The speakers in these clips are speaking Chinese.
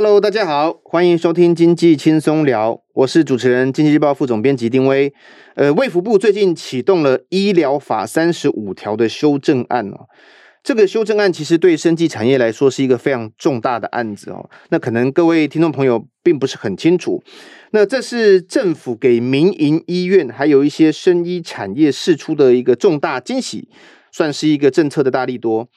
Hello，大家好，欢迎收听经济轻松聊，我是主持人、经济日报副总编辑丁威。呃，卫福部最近启动了医疗法三十五条的修正案哦。这个修正案其实对生技产业来说是一个非常重大的案子哦。那可能各位听众朋友并不是很清楚，那这是政府给民营医院还有一些生医产业释出的一个重大惊喜，算是一个政策的大力多。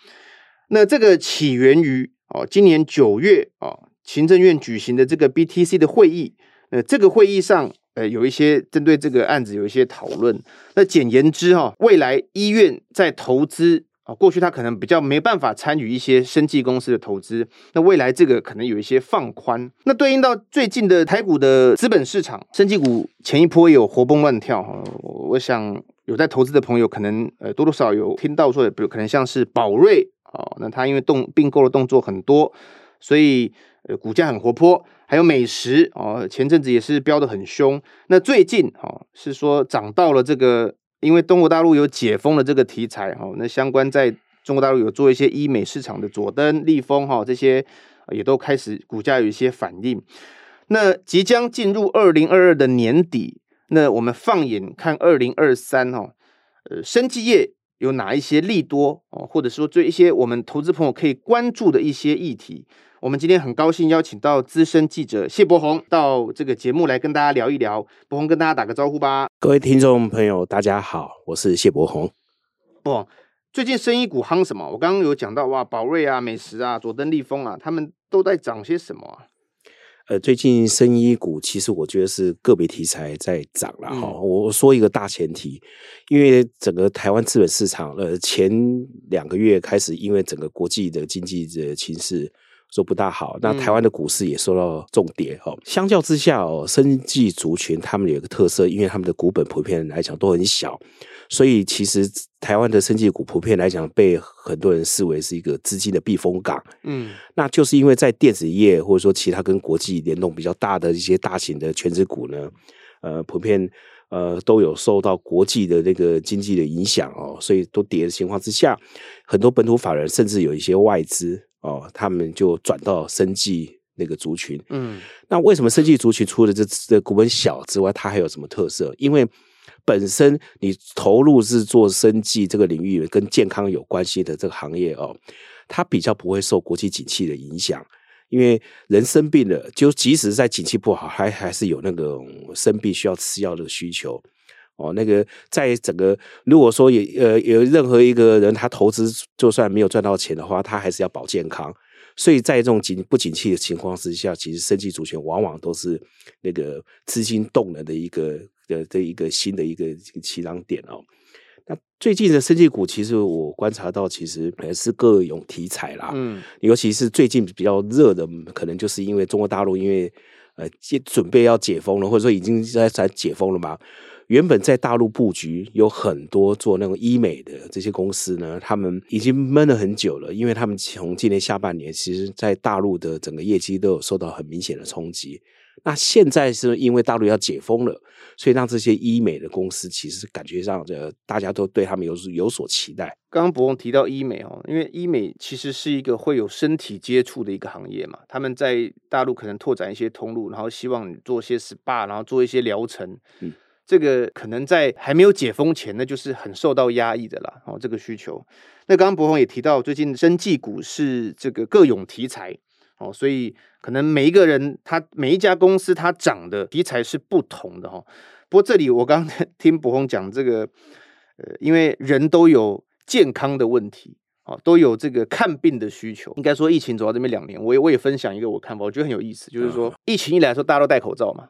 那这个起源于哦，今年九月哦。行政院举行的这个 BTC 的会议，呃，这个会议上，呃，有一些针对这个案子有一些讨论。那简言之，哈，未来医院在投资啊，过去他可能比较没办法参与一些生技公司的投资，那未来这个可能有一些放宽。那对应到最近的台股的资本市场，生技股前一波有活蹦乱跳哈。我想有在投资的朋友，可能呃多多少少有听到说，比如可能像是宝瑞啊，那他因为动并购的动作很多，所以。呃，股价很活泼，还有美食哦，前阵子也是飙得很凶。那最近哦，是说涨到了这个，因为中国大陆有解封的这个题材哈，那相关在中国大陆有做一些医美市场的佐登、立丰哈这些，也都开始股价有一些反应。那即将进入二零二二的年底，那我们放眼看二零二三哈，呃，生技业有哪一些利多哦，或者说做一些我们投资朋友可以关注的一些议题。我们今天很高兴邀请到资深记者谢伯宏到这个节目来跟大家聊一聊。伯宏跟大家打个招呼吧。各位听众朋友，大家好，我是谢伯宏。不，最近生意股夯什么？我刚刚有讲到哇，宝瑞啊、美食啊、佐登、利丰啊，他们都在涨些什么啊？呃，最近生医股其实我觉得是个别题材在涨了哈。嗯、我说一个大前提，因为整个台湾资本市场呃前两个月开始，因为整个国际的经济的情势。说不大好，那台湾的股市也受到重跌哈。嗯、相较之下哦，生技族群他们有一个特色，因为他们的股本普遍来讲都很小，所以其实台湾的生技股普遍来讲被很多人视为是一个资金的避风港。嗯，那就是因为在电子业或者说其他跟国际联动比较大的一些大型的全职股呢，呃，普遍呃都有受到国际的那个经济的影响哦，所以都跌的情况之下，很多本土法人甚至有一些外资。哦，他们就转到生技那个族群。嗯，那为什么生技族群除了这这股本小之外，它还有什么特色？因为本身你投入是做生技这个领域跟健康有关系的这个行业哦，它比较不会受国际景气的影响。因为人生病了，就即使在景气不好，还还是有那个生病需要吃药的需求。哦，那个在整个如果说有呃有任何一个人他投资就算没有赚到钱的话，他还是要保健康。所以在这种景不景气的情况之下，其实生技主权往往都是那个资金动能的一个的的一个新的一个起涨点哦。那最近的生技股，其实我观察到，其实也是各种题材啦。嗯，尤其是最近比较热的，可能就是因为中国大陆因为呃准备要解封了，或者说已经在在解封了嘛。原本在大陆布局有很多做那种医美的这些公司呢，他们已经闷了很久了，因为他们从今年下半年，其实在大陆的整个业绩都有受到很明显的冲击。那现在是因为大陆要解封了，所以让这些医美的公司其实感觉上，这大家都对他们有有所期待。刚刚伯鸿提到医美哦，因为医美其实是一个会有身体接触的一个行业嘛，他们在大陆可能拓展一些通路，然后希望你做一些 SPA，然后做一些疗程，嗯。这个可能在还没有解封前，那就是很受到压抑的啦。哦，这个需求。那刚刚伯鸿也提到，最近生技股是这个各种题材哦，所以可能每一个人他每一家公司它涨的题材是不同的哈。不过这里我刚刚听伯鸿讲这个，呃，因为人都有健康的问题哦，都有这个看病的需求。应该说疫情走到这边两年，我也我也分享一个我看法，我觉得很有意思，就是说疫情一来的时候，大家都戴口罩嘛。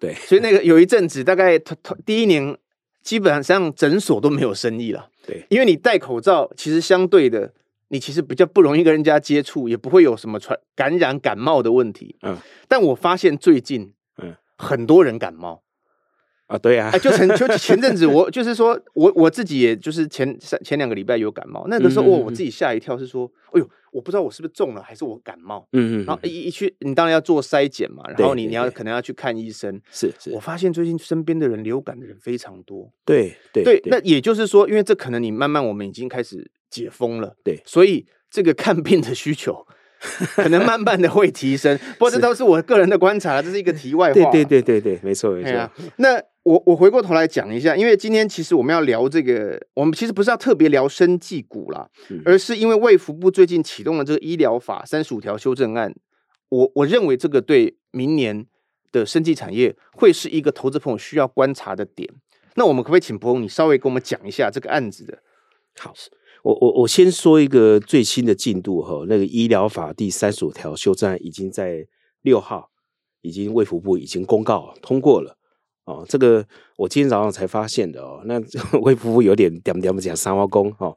对，所以那个有一阵子，大概头头第一年，基本上诊所都没有生意了。对，因为你戴口罩，其实相对的，你其实比较不容易跟人家接触，也不会有什么传感染感冒的问题。嗯，但我发现最近，嗯，很多人感冒。啊，对呀、啊，就前就前阵子我就是说我我自己也就是前前两个礼拜有感冒，那个时候我我自己吓一跳，是说，哎呦，我不知道我是不是中了，还是我感冒。嗯嗯。然后一一去，你当然要做筛检嘛，然后你你要可能要去看医生。是是。我发现最近身边的人流感的人非常多。对对对。那也就是说，因为这可能你慢慢我们已经开始解封了，对，所以这个看病的需求 可能慢慢的会提升。不过这都是我个人的观察，这是一个题外话。对对对对对，没错没错。那我我回过头来讲一下，因为今天其实我们要聊这个，我们其实不是要特别聊生技股啦，嗯、而是因为卫福部最近启动了这个医疗法三十五条修正案，我我认为这个对明年的生技产业会是一个投资朋友需要观察的点。那我们可不可以请伯宏你稍微跟我们讲一下这个案子的？好，我我我先说一个最新的进度哈，那个医疗法第三十五条修正案已经在六号已经卫福部已经公告通过了。哦，这个我今天早上才发现的哦。那 卫福部有点点点不讲三挖工哦。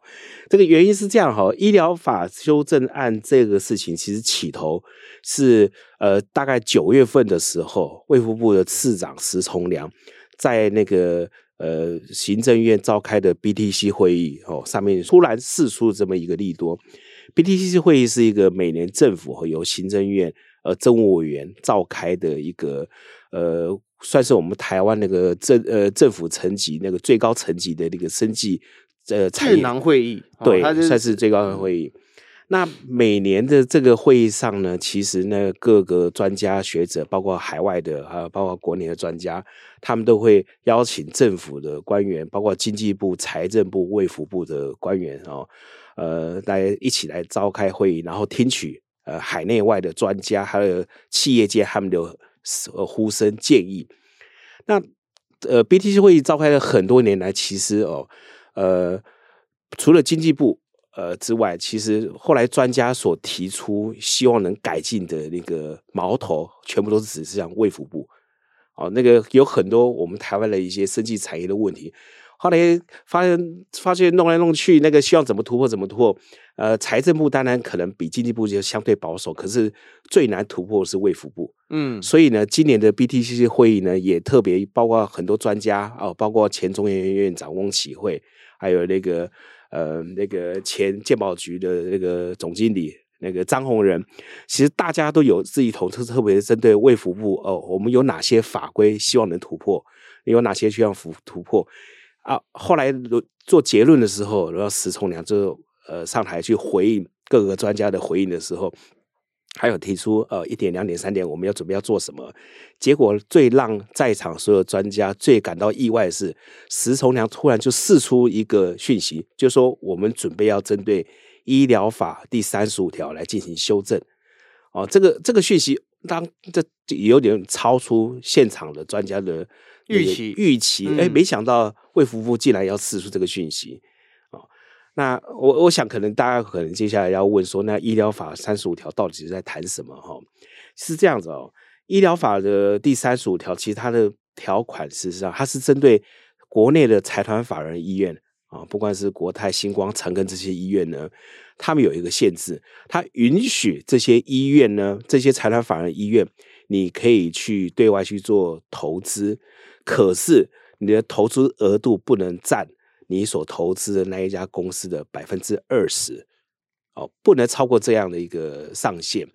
这个原因是这样哈，医疗法修正案这个事情其实起头是呃大概九月份的时候，卫福部的次长石崇良在那个呃行政院召开的 BTC 会议哦上面突然释出这么一个利多。BTC 会议是一个每年政府和由行政院呃政务委员召开的一个呃。算是我们台湾那个政呃政府层级那个最高层级的那个生计呃智囊会议，对，哦、算是最高的会议。那每年的这个会议上呢，其实呢各个专家学者，包括海外的，啊包括国内的专家，他们都会邀请政府的官员，包括经济部、财政部、卫福部的官员哦，呃，来一起来召开会议，然后听取呃海内外的专家，还有企业界他们的。呃，呼声建议。那呃，BTC 会议召开了很多年来，其实哦，呃，除了经济部呃之外，其实后来专家所提出希望能改进的那个矛头，全部都是指向卫福部。哦，那个有很多我们台湾的一些生技产业的问题。后来发现，发现弄来弄去，那个希望怎么突破怎么突破。呃，财政部当然可能比经济部就相对保守，可是最难突破的是卫福部。嗯，所以呢，今年的 BTCC 会议呢，也特别包括很多专家哦，包括前中研院院长翁启惠，还有那个呃那个前健保局的那个总经理那个张宏仁，其实大家都有自己投特特别针对卫福部哦，我们有哪些法规希望能突破，有哪些需要突突破。啊，后来做结论的时候，然后石崇良就呃上台去回应各个专家的回应的时候，还有提出呃一点、两点、三点，我们要准备要做什么？结果最让在场所有专家最感到意外的是，石崇良突然就释出一个讯息，就说我们准备要针对医疗法第三十五条来进行修正。哦，这个这个讯息当这有点超出现场的专家的。预期预期，哎，没想到魏福部竟然要释出这个讯息，哦，那我我想可能大家可能接下来要问说，那医疗法三十五条到底是在谈什么？哈，是这样子哦，医疗法的第三十五条，其实它的条款事实上它是针对国内的财团法人医院啊，不管是国泰、星光、长庚这些医院呢，他们有一个限制，它允许这些医院呢，这些财团法人医院，你可以去对外去做投资。可是你的投资额度不能占你所投资的那一家公司的百分之二十，哦，不能超过这样的一个上限。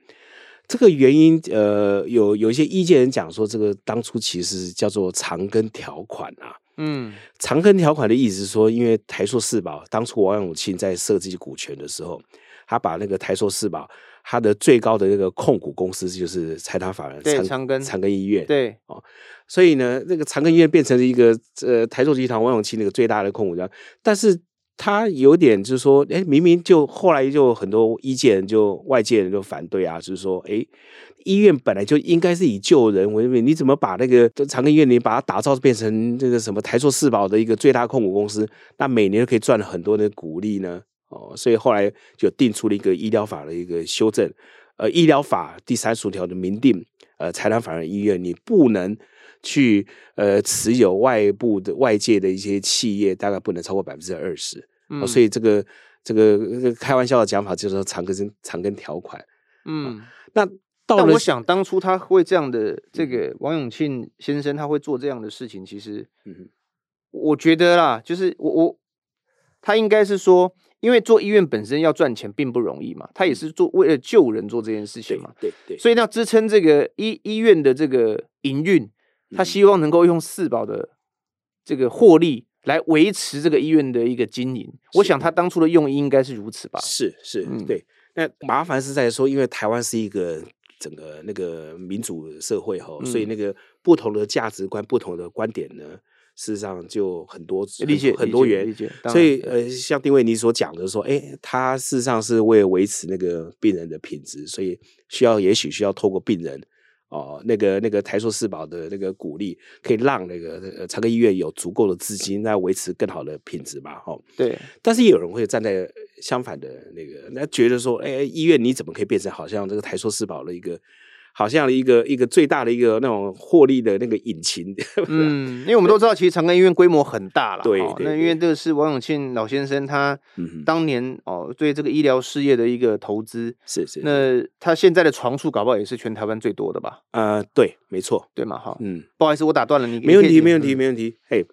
这个原因，呃，有有一些意见人讲说，这个当初其实叫做长根条款啊。嗯，长根条款的意思是说，因为台塑四宝当初王永庆在设计股权的时候，他把那个台塑四宝。它的最高的那个控股公司就是财团法人长长庚长庚医院，对哦，所以呢，那个长庚医院变成了一个呃台塑集团王永庆那个最大的控股人，但是他有点就是说，哎，明明就后来就很多医界人就外界人就反对啊，就是说，哎，医院本来就应该是以救人为名，你怎么把那个长庚医院你把它打造变成这个什么台塑四宝的一个最大控股公司，那每年都可以赚很多的股利呢？哦，所以后来就定出了一个医疗法的一个修正，呃，医疗法第三十五条的明定，呃，财团法人医院你不能去呃持有外部的外界的一些企业，大概不能超过百分之二十。嗯，所以这个这个开玩笑的讲法就是说长根长根条款。嗯，那到了，但我想当初他会这样的这个王永庆先生他会做这样的事情，其实，嗯，我觉得啦，就是我我他应该是说。因为做医院本身要赚钱并不容易嘛，他也是做为了救人做这件事情嘛，对对，对，所以要支撑这个医医院的这个营运，他希望能够用四宝的这个获利来维持这个医院的一个经营。我想他当初的用意应该是如此吧？是是，嗯、对。那麻烦是在说，因为台湾是一个整个那个民主社会哈，嗯、所以那个不同的价值观、不同的观点呢，事实上就很多理解很多元。理解。所以呃，像丁伟你所讲的说，哎、欸，他事实上是为了维持那个病人的品质，所以需要也许需要透过病人。哦，那个那个台塑四宝的那个鼓励，可以让那个呃长庚医院有足够的资金来维持更好的品质嘛？哈，对。但是也有人会站在相反的那个，那觉得说，哎，医院你怎么可以变成好像这个台塑四宝的一个？好像一个一个最大的一个那种获利的那个引擎，嗯，因为我们都知道，其实长庚医院规模很大了，对，那因为这个是王永庆老先生他当年哦对这个医疗事业的一个投资，是是，那他现在的床数搞不好也是全台湾最多的吧？呃，对，没错，对嘛，哈，嗯，不好意思，我打断了你，没问题，没问题，没问题，嘿，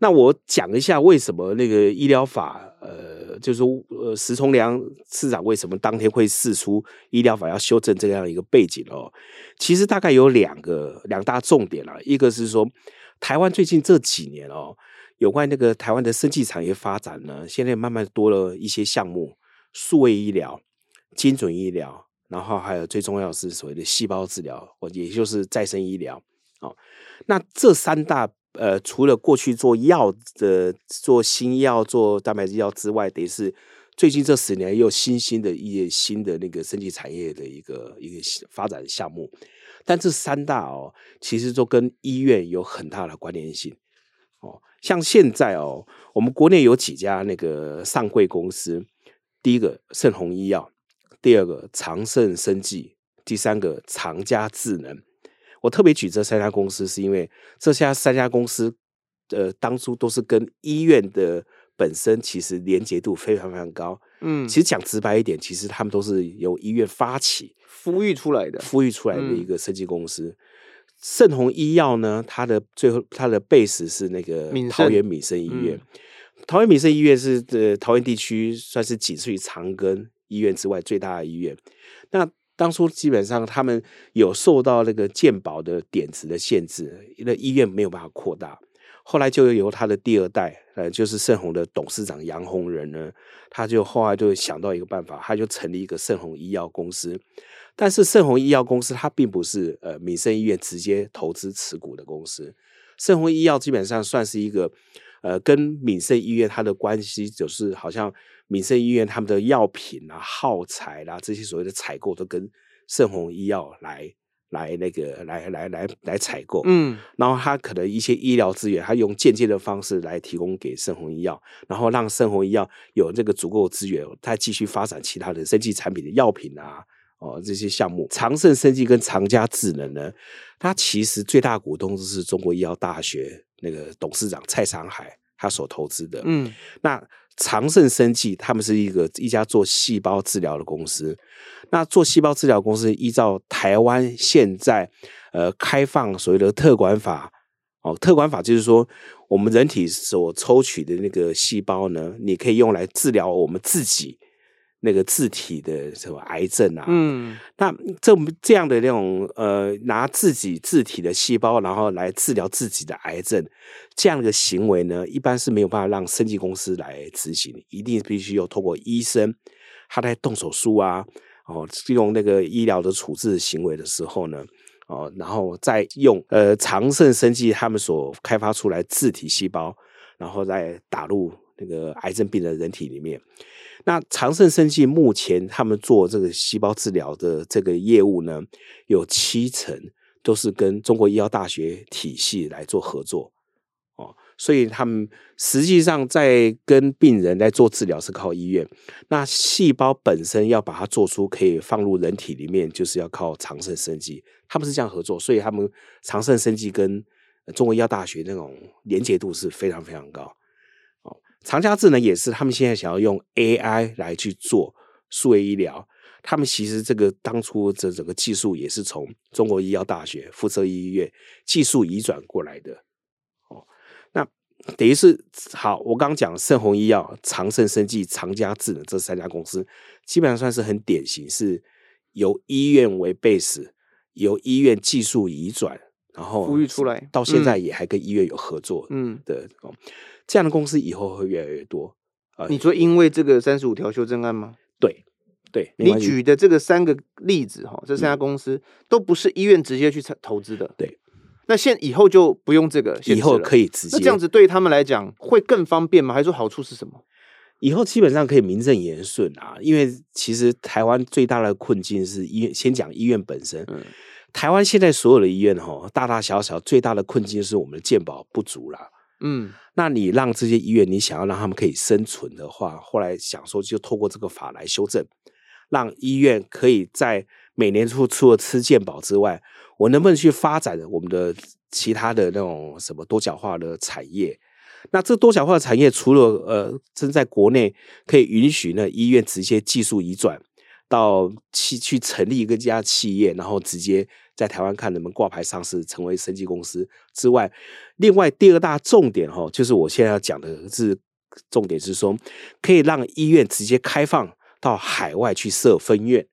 那我讲一下为什么那个医疗法，呃。就是说，呃，石崇良市长为什么当天会释出医疗法要修正这样一个背景哦？其实大概有两个两大重点啦，一个是说，台湾最近这几年哦，有关那个台湾的生技产业发展呢，现在慢慢多了一些项目，数位医疗、精准医疗，然后还有最重要是所谓的细胞治疗，或也就是再生医疗哦。那这三大。呃，除了过去做药的、做新药、做蛋白质药之外，等于是最近这十年又新兴的一些新的那个生技产业的一个一个发展项目。但这三大哦，其实都跟医院有很大的关联性哦。像现在哦，我们国内有几家那个上柜公司，第一个盛虹医药，第二个长盛生技，第三个长嘉智能。我特别举这三家公司，是因为这家三家公司，呃，当初都是跟医院的本身其实连结度非常非常高。嗯，其实讲直白一点，其实他们都是由医院发起、孵育出来的、孵育出来的一个设计公司。嗯、盛虹医药呢，它的最后它的 base 是那个桃园敏盛医院。嗯、桃园敏盛医院是呃桃园地区算是仅次于长庚医院之外最大的医院。那当初基本上他们有受到那个健保的点子的限制，那医院没有办法扩大。后来就由他的第二代，呃，就是盛弘的董事长杨洪仁呢，他就后来就想到一个办法，他就成立一个盛弘医药公司。但是盛弘医药公司它并不是呃敏盛医院直接投资持股的公司，盛弘医药基本上算是一个呃跟敏盛医院它的关系就是好像。敏盛医院他们的药品啊、耗材啦、啊、这些所谓的采购都跟盛虹医药来来那个来来来来采购，嗯，然后他可能一些医疗资源，他用间接的方式来提供给盛虹医药，然后让盛虹医药有这个足够的资源，他继续发展其他的生技产品的药品啊，哦这些项目。长盛生技跟长嘉智能呢，它其实最大股东就是中国医药大学那个董事长蔡长海他所投资的，嗯，那。长盛生技，他们是一个一家做细胞治疗的公司。那做细胞治疗公司，依照台湾现在呃开放所谓的特管法哦，特管法就是说，我们人体所抽取的那个细胞呢，你可以用来治疗我们自己。那个自体的什么癌症啊？嗯，那这这样的那种呃，拿自己自体的细胞，然后来治疗自己的癌症，这样的行为呢，一般是没有办法让生技公司来执行，一定必须要透过医生，他在动手术啊，哦，用那个医疗的处置行为的时候呢，哦，然后再用呃长盛生技他们所开发出来自体细胞，然后再打入那个癌症病人人体里面。那长盛生技目前他们做这个细胞治疗的这个业务呢，有七成都是跟中国医药大学体系来做合作哦，所以他们实际上在跟病人来做治疗是靠医院，那细胞本身要把它做出可以放入人体里面，就是要靠长盛生技，他们是这样合作，所以他们长盛生技跟中国医药大学那种连结度是非常非常高。长家智能也是，他们现在想要用 AI 来去做数位医疗。他们其实这个当初这整个技术也是从中国医药大学附设医院技术移转过来的。哦，那等于是好，我刚刚讲盛弘医药、长盛生技、长家智能这三家公司，基本上算是很典型，是由医院为 base，由医院技术移转，然后孵育出来，到现在也还跟医院有合作，嗯的哦。这样的公司以后会越来越多啊！你说因为这个三十五条修正案吗？对，对，你举的这个三个例子哈，这三家公司、嗯、都不是医院直接去投资的。对，那现以后就不用这个，以后可以直接。那这样子对他们来讲会更方便吗？还是说好处是什么？以后基本上可以名正言顺啊，因为其实台湾最大的困境是医院。先讲医院本身，嗯、台湾现在所有的医院哈，大大小小最大的困境是我们的健保不足啦。嗯，那你让这些医院，你想要让他们可以生存的话，后来想说就透过这个法来修正，让医院可以在每年除除了吃健保之外，我能不能去发展我们的其他的那种什么多角化的产业？那这多角化的产业，除了呃，正在国内可以允许呢，医院直接技术移转到去去成立一个家企业，然后直接在台湾看能不能挂牌上市，成为生技公司之外，另外第二大重点哈，就是我现在要讲的是重点是说，可以让医院直接开放到海外去设分院，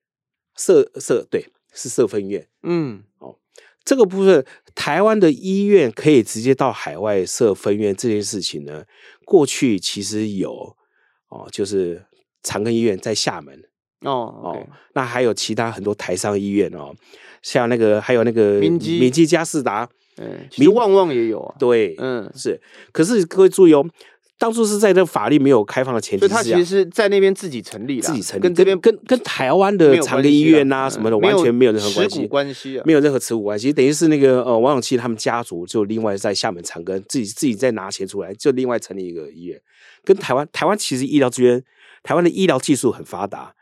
设设对，是设分院，嗯，哦。这个部分，台湾的医院可以直接到海外设分院这件事情呢，过去其实有哦，就是长庚医院在厦门哦 okay. 哦，那还有其他很多台商医院哦，像那个还有那个敏基敏基嘉士达，嗯，其实旺旺也有啊，对，嗯，是，可是各位注意哦。当初是在这个法律没有开放的前提下，他其实是在那边自己成立，自己成立，跟这边跟跟台湾的长庚医院呐、啊、什么的完全没有任何关系，关系啊，没有任何持股关系，等于是那个呃王永庆他们家族就另外在厦门长庚自己自己再拿钱出来，就另外成立一个医院。跟台湾台湾其实医疗资源，台湾的医疗技术很发达，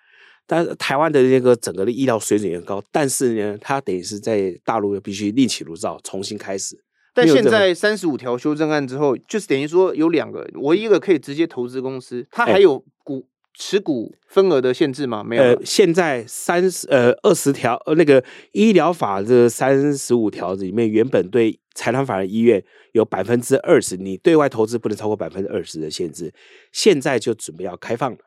但台湾的那个整个的医疗水准也很高，但是呢，它等于是在大陆必须另起炉灶，重新开始。但现在三十五条修正案之后，就是等于说有两个，我一一个可以直接投资公司，它还有股、欸、持股份额的限制吗？没有。呃，现在三十呃二十条呃那个医疗法这三十五条里面，原本对财团法人医院有百分之二十，你对外投资不能超过百分之二十的限制，现在就准备要开放了，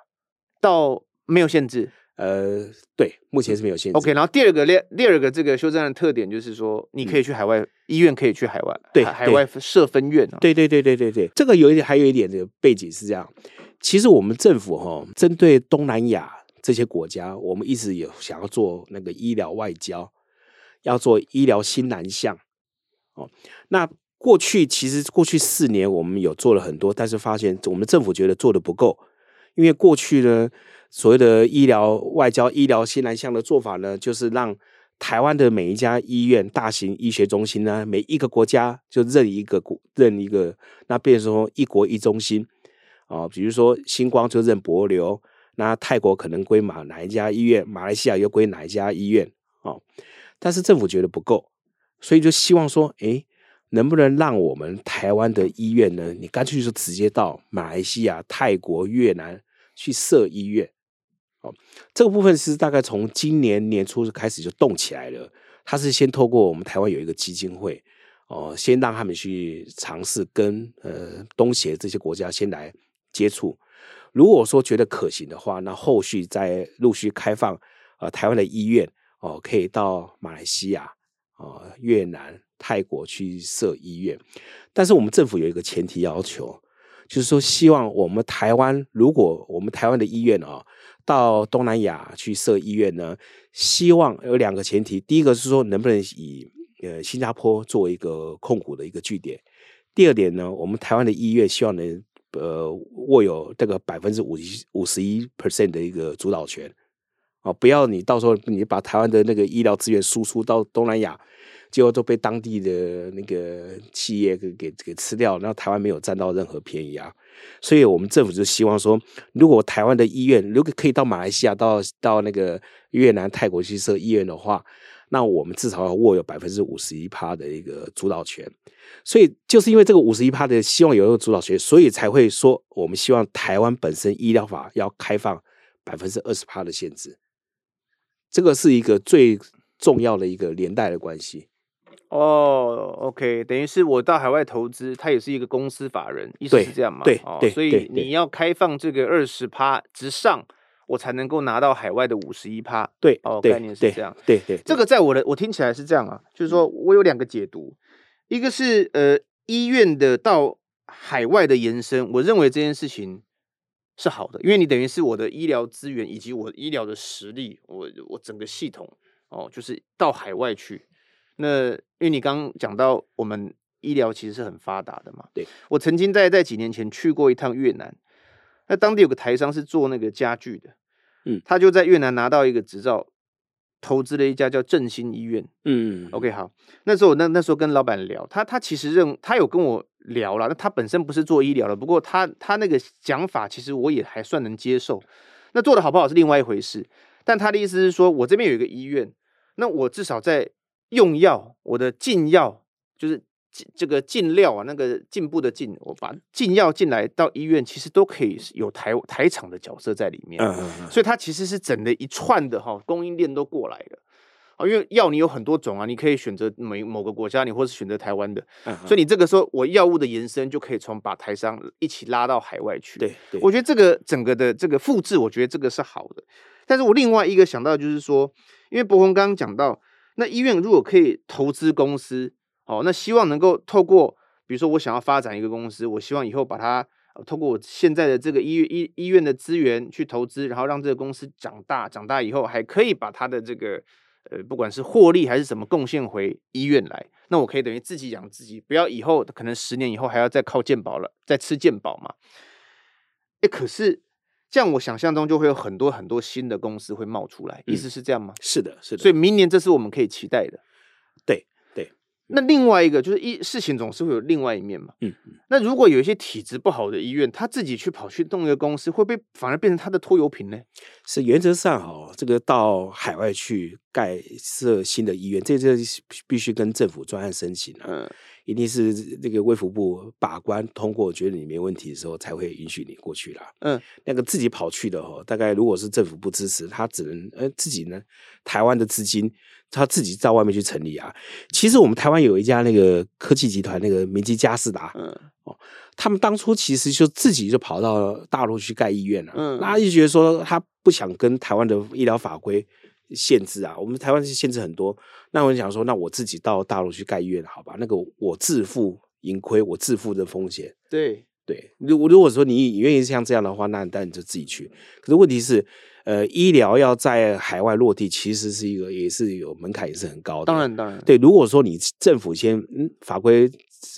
到没有限制。呃，对，目前是没有限制。OK，然后第二个第第二个这个修正案的特点就是说，你可以去海外、嗯、医院，可以去海外，对，海外设分院、啊。对对对对对对，这个有一点，还有一点的背景是这样。其实我们政府哈、哦，针对东南亚这些国家，我们一直有想要做那个医疗外交，要做医疗新南向。哦，那过去其实过去四年我们有做了很多，但是发现我们政府觉得做的不够，因为过去呢。所谓的医疗外交、医疗新南向的做法呢，就是让台湾的每一家医院、大型医学中心呢，每一个国家就认一个国、认一个，那变成说一国一中心啊、哦。比如说星光就认帛琉，那泰国可能归马哪一家医院，马来西亚又归哪一家医院哦。但是政府觉得不够，所以就希望说，诶，能不能让我们台湾的医院呢？你干脆就直接到马来西亚、泰国、越南去设医院。哦，这个部分是大概从今年年初开始就动起来了。他是先透过我们台湾有一个基金会，哦，先让他们去尝试跟呃东协这些国家先来接触。如果说觉得可行的话，那后续再陆续开放呃台湾的医院哦，可以到马来西亚、哦越南、泰国去设医院。但是我们政府有一个前提要求，就是说希望我们台湾，如果我们台湾的医院啊。到东南亚去设医院呢，希望有两个前提，第一个是说能不能以呃新加坡作为一个控股的一个据点，第二点呢，我们台湾的医院希望能呃握有这个百分之五十五十一 percent 的一个主导权啊，不要你到时候你把台湾的那个医疗资源输出到东南亚。结果都被当地的那个企业给给给吃掉，然后台湾没有占到任何便宜啊！所以我们政府就希望说，如果台湾的医院如果可以到马来西亚、到到那个越南、泰国去设医院的话，那我们至少要握有百分之五十一趴的一个主导权。所以就是因为这个五十一趴的希望有一个主导权，所以才会说我们希望台湾本身医疗法要开放百分之二十趴的限制。这个是一个最重要的一个连带的关系。哦、oh，OK，等于是我到海外投资，它也是一个公司法人，意思是这样嘛？对，所以你要开放这个二十趴之上，我才能够拿到海外的五十一趴。对，哦，概念是这样。对对，对，这个在我的我听起来是这样啊，就是说我有两个解读，一个是呃医院的到海外的延伸，我认为这件事情是好的，因为你等于是我的医疗资源以及我医疗的实力，我我整个系统哦，就是到海外去。那因为你刚刚讲到我们医疗其实是很发达的嘛，对，我曾经在在几年前去过一趟越南，那当地有个台商是做那个家具的，嗯，他就在越南拿到一个执照。投资了一家叫振兴医院，嗯，OK，好，那时候我那那时候跟老板聊，他他其实认他有跟我聊了，那他本身不是做医疗的，不过他他那个讲法其实我也还算能接受，那做的好不好是另外一回事，但他的意思是说，我这边有一个医院，那我至少在用药，我的进药就是。这个进料啊，那个进步的进，我把进药进来到医院，其实都可以有台台厂的角色在里面，所以它其实是整的一串的哈供应链都过来的啊，因为药你有很多种啊，你可以选择某某个国家，你或是选择台湾的，所以你这个时候我药物的延伸就可以从把台商一起拉到海外去，对，我觉得这个整个的这个复制，我觉得这个是好的，但是我另外一个想到就是说，因为博宏刚刚讲到，那医院如果可以投资公司。哦，那希望能够透过，比如说我想要发展一个公司，我希望以后把它透过我现在的这个医医医院的资源去投资，然后让这个公司长大，长大以后还可以把它的这个呃，不管是获利还是什么贡献回医院来，那我可以等于自己养自己，不要以后可能十年以后还要再靠健保了，再吃健保嘛。诶，可是这样我想象中就会有很多很多新的公司会冒出来，意思是这样吗？嗯，是的，是的。所以明年这是我们可以期待的。对对。那另外一个就是一事情总是会有另外一面嘛，嗯，那如果有一些体质不好的医院，他自己去跑去弄一个公司，会不会反而变成他的拖油瓶呢？是原则上哦，这个到海外去盖设新的医院，这这必须跟政府专案申请啊，嗯，一定是这个卫福部把关通过，觉得你没问题的时候，才会允许你过去啦。嗯，那个自己跑去的哦，大概如果是政府不支持，他只能呃自己呢，台湾的资金。他自己到外面去成立啊。其实我们台湾有一家那个科技集团，那个明基嘉士达，嗯，哦，他们当初其实就自己就跑到大陆去盖医院了，嗯，那他就觉得说他不想跟台湾的医疗法规限制啊，我们台湾是限制很多，那我想说，那我自己到大陆去盖医院，好吧？那个我自负盈亏，我自负的风险，对对。如如果说你愿意像这样的话，那那你就自己去。可是问题是。呃，医疗要在海外落地，其实是一个也是有门槛，也是很高的。当然，当然，对。如果说你政府先嗯法规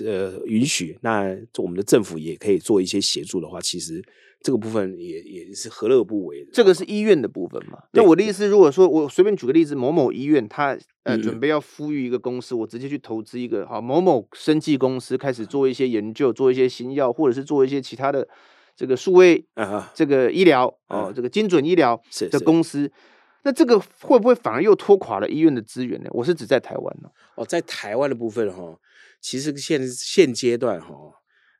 呃允许，那我们的政府也可以做一些协助的话，其实这个部分也也是何乐不为的。这个是医院的部分嘛？那我的意思，如果说我随便举个例子，某某医院他呃准备要孵育一个公司，嗯、我直接去投资一个好某某生技公司，开始做一些研究，做一些新药，或者是做一些其他的。这个数位啊，这个医疗哦，嗯、这个精准医疗的公司，是是那这个会不会反而又拖垮了医院的资源呢？我是指在台湾呢。哦，在台湾的部分哈，其实现现阶段哈，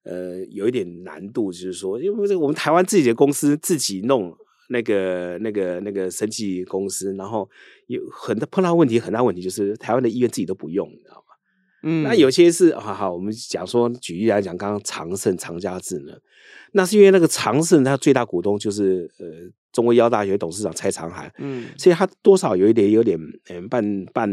呃，有一点难度，就是说，因为我们台湾自己的公司自己弄那个那个那个生技公司，然后有很多碰到问题，很大问题就是台湾的医院自己都不用，你知道吗？嗯，那有些是好好，我们讲说举例来讲，刚刚长盛长家智呢。那是因为那个长盛，它最大股东就是呃中国医药大学董事长蔡长涵，嗯，所以他多少有一点有点嗯半半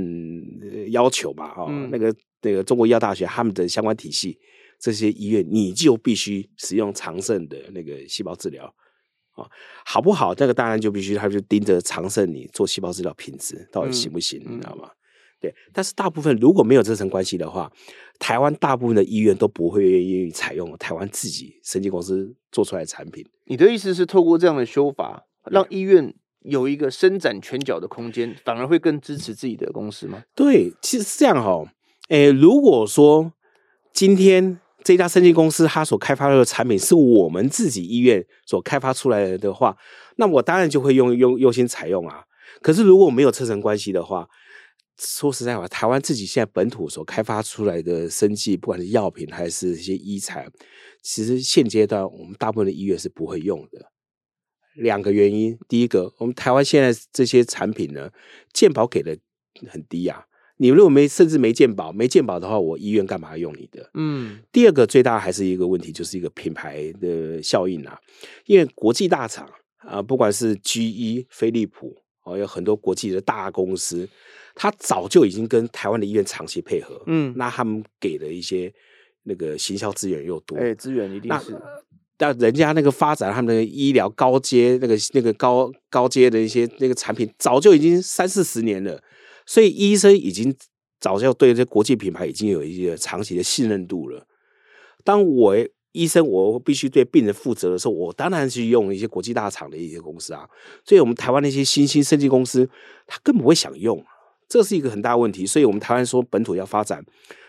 要求吧，哈、哦，嗯、那个那个中国医药大学他们的相关体系这些医院，你就必须使用长盛的那个细胞治疗，啊、哦，好不好？这个当然就必须他就盯着长盛你做细胞治疗品质到底行不行，嗯、你知道吗？对，但是大部分如果没有这层关系的话，台湾大部分的医院都不会愿意采用台湾自己生技公司做出来的产品。你的意思是透过这样的修法，让医院有一个伸展拳脚的空间，反而会更支持自己的公司吗？对，其实是这样哈、哦。诶，如果说今天这家生技公司它所开发的产品是我们自己医院所开发出来的话，那我当然就会用用优先采用啊。可是如果没有这层关系的话，说实在话，台湾自己现在本土所开发出来的生技，不管是药品还是一些医材，其实现阶段我们大部分的医院是不会用的。两个原因，第一个，我们台湾现在这些产品呢，健保给的很低啊。你如果没甚至没鉴保，没鉴保的话，我医院干嘛用你的？嗯。第二个最大还是一个问题，就是一个品牌的效应啊。因为国际大厂啊，不管是 GE、飞利浦哦，有很多国际的大公司。他早就已经跟台湾的医院长期配合，嗯，那他们给的一些那个行销资源又多，哎，资源一定是。但人家那个发展他们的医疗高阶那个那个高高阶的一些那个产品，早就已经三四十年了，所以医生已经早就对这国际品牌已经有一些长期的信任度了。当我医生我必须对病人负责的时候，我当然去用一些国际大厂的一些公司啊。所以我们台湾那些新兴设计公司，他根本不会想用，这是一个很大问题。所以我们台湾说本土要发展。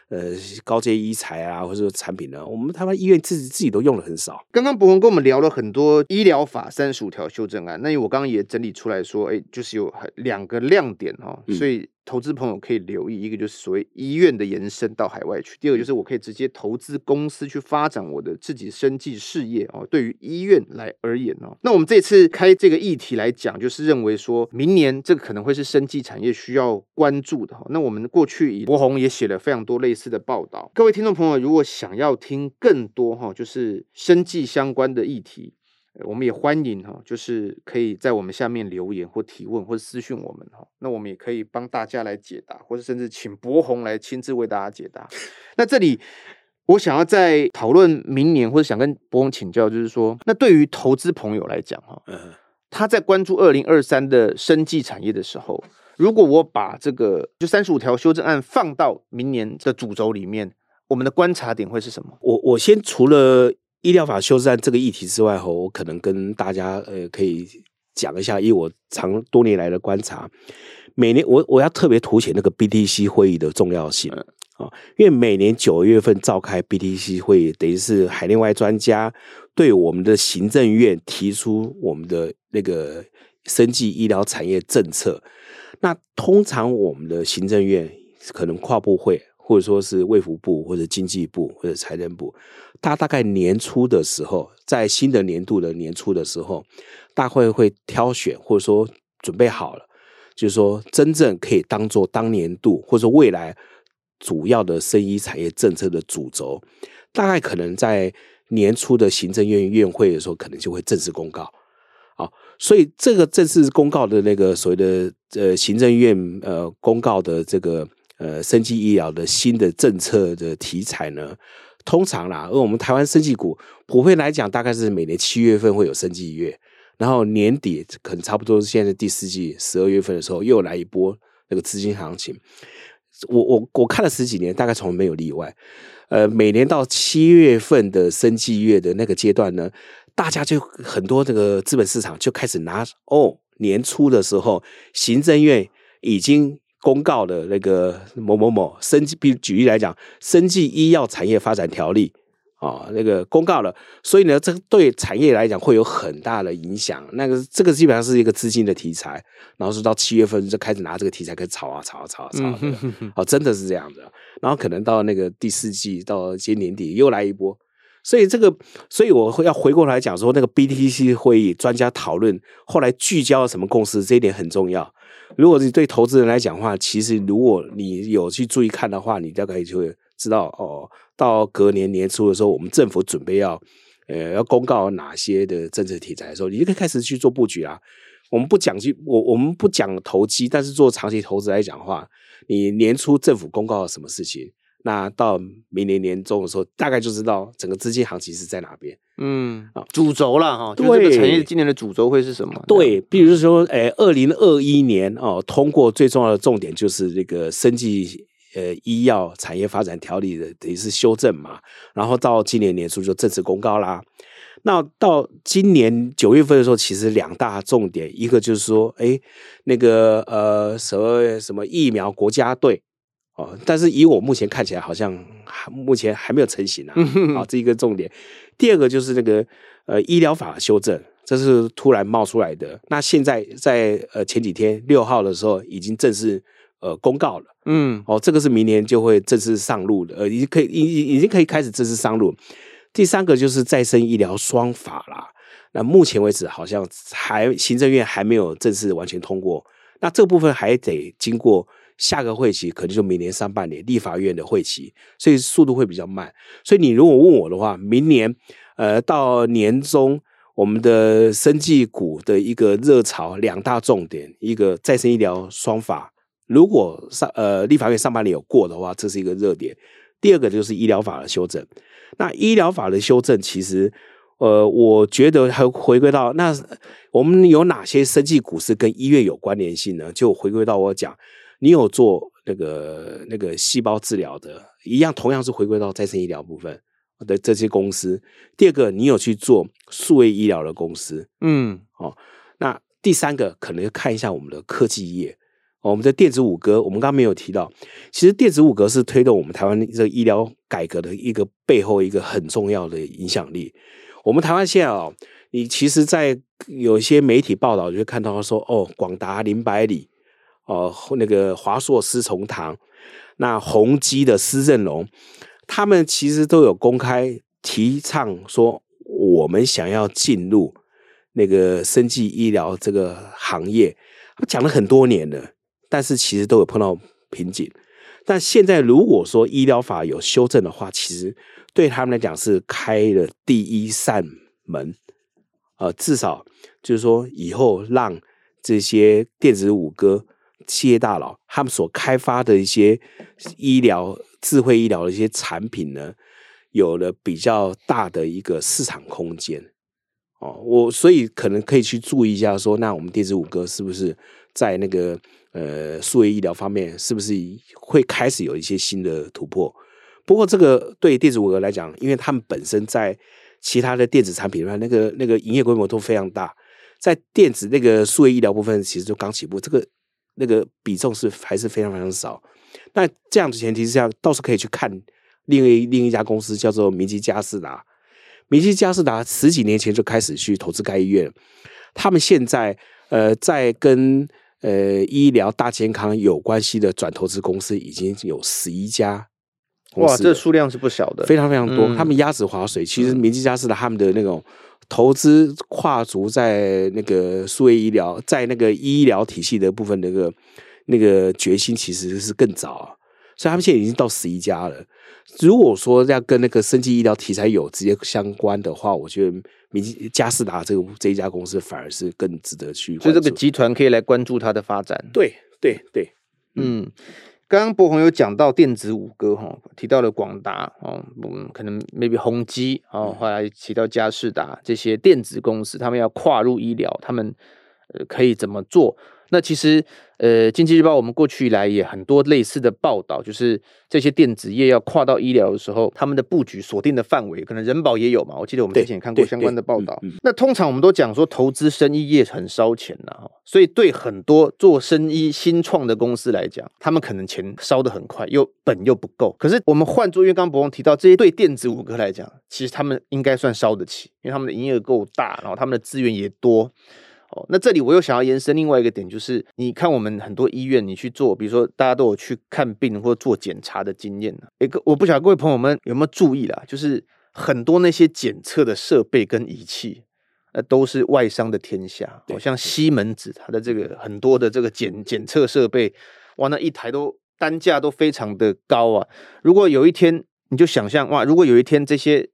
呃，高阶医材啊，或者说产品呢，我们台湾医院自己自己都用的很少。刚刚博文跟我们聊了很多医疗法三十五条修正案，那我刚刚也整理出来说，哎，就是有两个亮点哈，所以。投资朋友可以留意一个，就是所谓医院的延伸到海外去；第二个就是我可以直接投资公司去发展我的自己生计事业哦。对于医院来而言哦，那我们这次开这个议题来讲，就是认为说明年这个可能会是生技产业需要关注的哈。那我们过去以博宏也写了非常多类似的报道，各位听众朋友如果想要听更多哈，就是生技相关的议题。我们也欢迎哈，就是可以在我们下面留言或提问或者私讯我们哈，那我们也可以帮大家来解答，或者甚至请博宏来亲自为大家解答。那这里我想要在讨论明年，或者想跟博宏请教，就是说，那对于投资朋友来讲哈，他在关注二零二三的生技产业的时候，如果我把这个就三十五条修正案放到明年的主轴里面，我们的观察点会是什么？我我先除了。医疗法修正案这个议题之外，后我可能跟大家呃可以讲一下，以我长多年来的观察，每年我我要特别凸显那个 BTC 会议的重要性啊，嗯，因为每年九月份召开 BTC 会议，等于是海内外专家对我们的行政院提出我们的那个生技医疗产业政策。那通常我们的行政院可能跨部会。或者说是卫福部或者经济部或者财政部，他大概年初的时候，在新的年度的年初的时候，大会会挑选或者说准备好了，就是说真正可以当做当年度或者说未来主要的生医产业政策的主轴，大概可能在年初的行政院院会的时候，可能就会正式公告。啊，所以这个正式公告的那个所谓的呃行政院呃公告的这个。呃，生技医疗的新的政策的题材呢，通常啦，而我们台湾生技股普遍来讲，大概是每年七月份会有生技月，然后年底可能差不多是现在第四季十二月份的时候，又来一波那个资金行情。我我我看了十几年，大概从来没有例外。呃，每年到七月份的生技月的那个阶段呢，大家就很多这个资本市场就开始拿哦，年初的时候，行政院已经。公告的那个某某某生技，比如举例来讲，生技医药产业发展条例啊，那个公告了，所以呢，这个对产业来讲会有很大的影响。那个这个基本上是一个资金的题材，然后是到七月份就开始拿这个题材开始炒啊炒啊炒啊炒啊，哦，真的是这样子。然后可能到那个第四季到今年底又来一波，所以这个，所以我会要回过来讲说，那个 BTC 会议专家讨论后来聚焦了什么共识，这一点很重要。如果你对投资人来讲的话，其实如果你有去注意看的话，你大概就会知道哦。到隔年年初的时候，我们政府准备要呃要公告哪些的政策题材的时候，你就可以开始去做布局啦。我们不讲去，我我们不讲投机，但是做长期投资来讲的话，你年初政府公告了什么事情？那到明年年中的时候，大概就知道整个资金行情是在哪边。嗯，啊，主轴了哈，对，这个产业今年的主轴会是什么？对，比如说，诶，二零二一年哦，通过最重要的重点就是这个生计呃医药产业发展条例的等于是修正嘛，然后到今年年初就正式公告啦。那到今年九月份的时候，其实两大重点，一个就是说，诶，那个呃什么什么疫苗国家队。哦，但是以我目前看起来，好像还目前还没有成型啊。好，这一个重点。第二个就是那个呃医疗法修正，这是突然冒出来的。那现在在呃前几天六号的时候，已经正式呃公告了。嗯，哦，这个是明年就会正式上路的，呃，已经可以已已经可以开始正式上路。第三个就是再生医疗双法啦。那目前为止好像还行政院还没有正式完全通过，那这部分还得经过。下个会期可能就明年上半年立法院的会期，所以速度会比较慢。所以你如果问我的话，明年呃到年中，我们的生技股的一个热潮两大重点，一个再生医疗双法，如果上呃立法院上半年有过的话，这是一个热点。第二个就是医疗法的修正。那医疗法的修正，其实呃，我觉得还回归到那我们有哪些生技股是跟医院有关联性呢？就回归到我讲，你有做那个那个细胞治疗的，一样同样是回归到再生医疗部分的这些公司。第二个，你有去做数位医疗的公司，嗯，哦，那第三个可能要看一下我们的科技业。我们的电子五格，我们刚刚没有提到，其实电子五格是推动我们台湾这个医疗改革的一个背后一个很重要的影响力。我们台湾现在哦，你其实，在有一些媒体报道就会看到说，哦，广达林百里，哦，那个华硕施崇堂，那宏基的施正荣，他们其实都有公开提倡说，我们想要进入那个生技医疗这个行业，他们讲了很多年了。但是其实都有碰到瓶颈，但现在如果说医疗法有修正的话，其实对他们来讲是开了第一扇门，呃，至少就是说以后让这些电子五哥企业大佬他们所开发的一些医疗智慧医疗的一些产品呢，有了比较大的一个市场空间。哦，我所以可能可以去注意一下说，那我们电子五哥是不是在那个。呃，数位医疗方面是不是会开始有一些新的突破？不过这个对电子五哥来讲，因为他们本身在其他的电子产品上，那个那个营业规模都非常大，在电子那个数位医疗部分，其实就刚起步，这个那个比重是还是非常非常少。那这样的前提之下，倒是可以去看另一另一家公司，叫做明基嘉士达。明基嘉士达十几年前就开始去投资该医院，他们现在呃在跟。呃，医疗大健康有关系的转投资公司已经有十一家，哇，这数量是不小的，非常非常多。嗯、他们鸭子划水，其实明基嘉士达他们的那种投资跨足在那个数位医疗，在那个医疗体系的部分，那个那个决心其实是更早，所以他们现在已经到十一家了。如果说要跟那个生技医疗题材有直接相关的话，我觉得。明基嘉士达这个这一家公司反而是更值得去，所以这个集团可以来关注它的发展。对对对，嗯，刚刚博宏有讲到电子五哥哈，提到了广达哦，嗯，可能 maybe 宏基哦，后来提到嘉士达这些电子公司，他们要跨入医疗，他们呃可以怎么做？那其实，呃，经济日报我们过去以来也很多类似的报道，就是这些电子业要跨到医疗的时候，他们的布局锁定的范围，可能人保也有嘛。我记得我们之前也看过相关的报道。那通常我们都讲说，投资生医业很烧钱呐，所以对很多做生医新创的公司来讲，他们可能钱烧得很快，又本又不够。可是我们换做，因为刚刚柏宏提到这些对电子五哥来讲，其实他们应该算烧得起，因为他们的营业额够大，然后他们的资源也多。哦，那这里我又想要延伸另外一个点，就是你看我们很多医院，你去做，比如说大家都有去看病或做检查的经验呢。一个我不晓得各位朋友们有没有注意啦，就是很多那些检测的设备跟仪器，那都是外商的天下。好像西门子它的这个很多的这个检检测设备，哇，那一台都单价都非常的高啊。如果有一天你就想象哇，如果有一天这些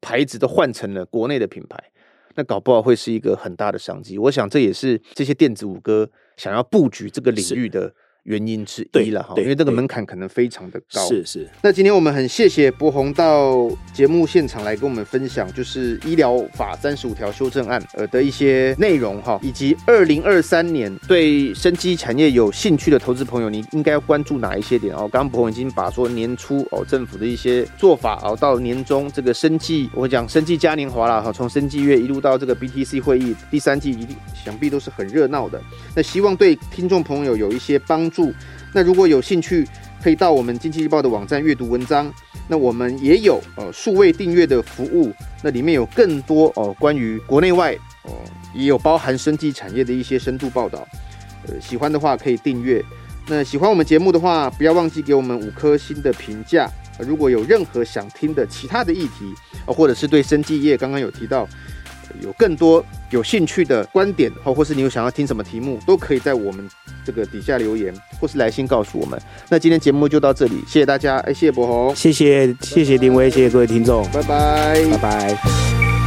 牌子都换成了国内的品牌。那搞不好会是一个很大的商机，我想这也是这些电子五哥想要布局这个领域的原因之一了哈，因为这个门槛可能非常的高。是是。那今天我们很谢谢博宏到节目现场来跟我们分享，就是医疗法三十五条修正案呃的一些内容哈，以及二零二三年对生机产业有兴趣的投资朋友，你应该要关注哪一些点哦？刚刚博宏已经把说年初哦政府的一些做法哦，到年终这个生技，我讲生技嘉年华了哈，从生技月一路到这个 BTC 会议第三季，一定想必都是很热闹的。那希望对听众朋友有一些帮助。那如果有兴趣，可以到我们经济日报的网站阅读文章。那我们也有呃数位订阅的服务，那里面有更多哦、呃、关于国内外哦、呃，也有包含生技产业的一些深度报道。呃，喜欢的话可以订阅。那喜欢我们节目的话，不要忘记给我们五颗星的评价。如果有任何想听的其他的议题，呃，或者是对生技业刚刚有提到。有更多有兴趣的观点，或或是你有想要听什么题目，都可以在我们这个底下留言，或是来信告诉我们。那今天节目就到这里，谢谢大家，哎，谢谢博宏，谢谢谢谢丁威，谢谢各位听众，拜拜，拜拜。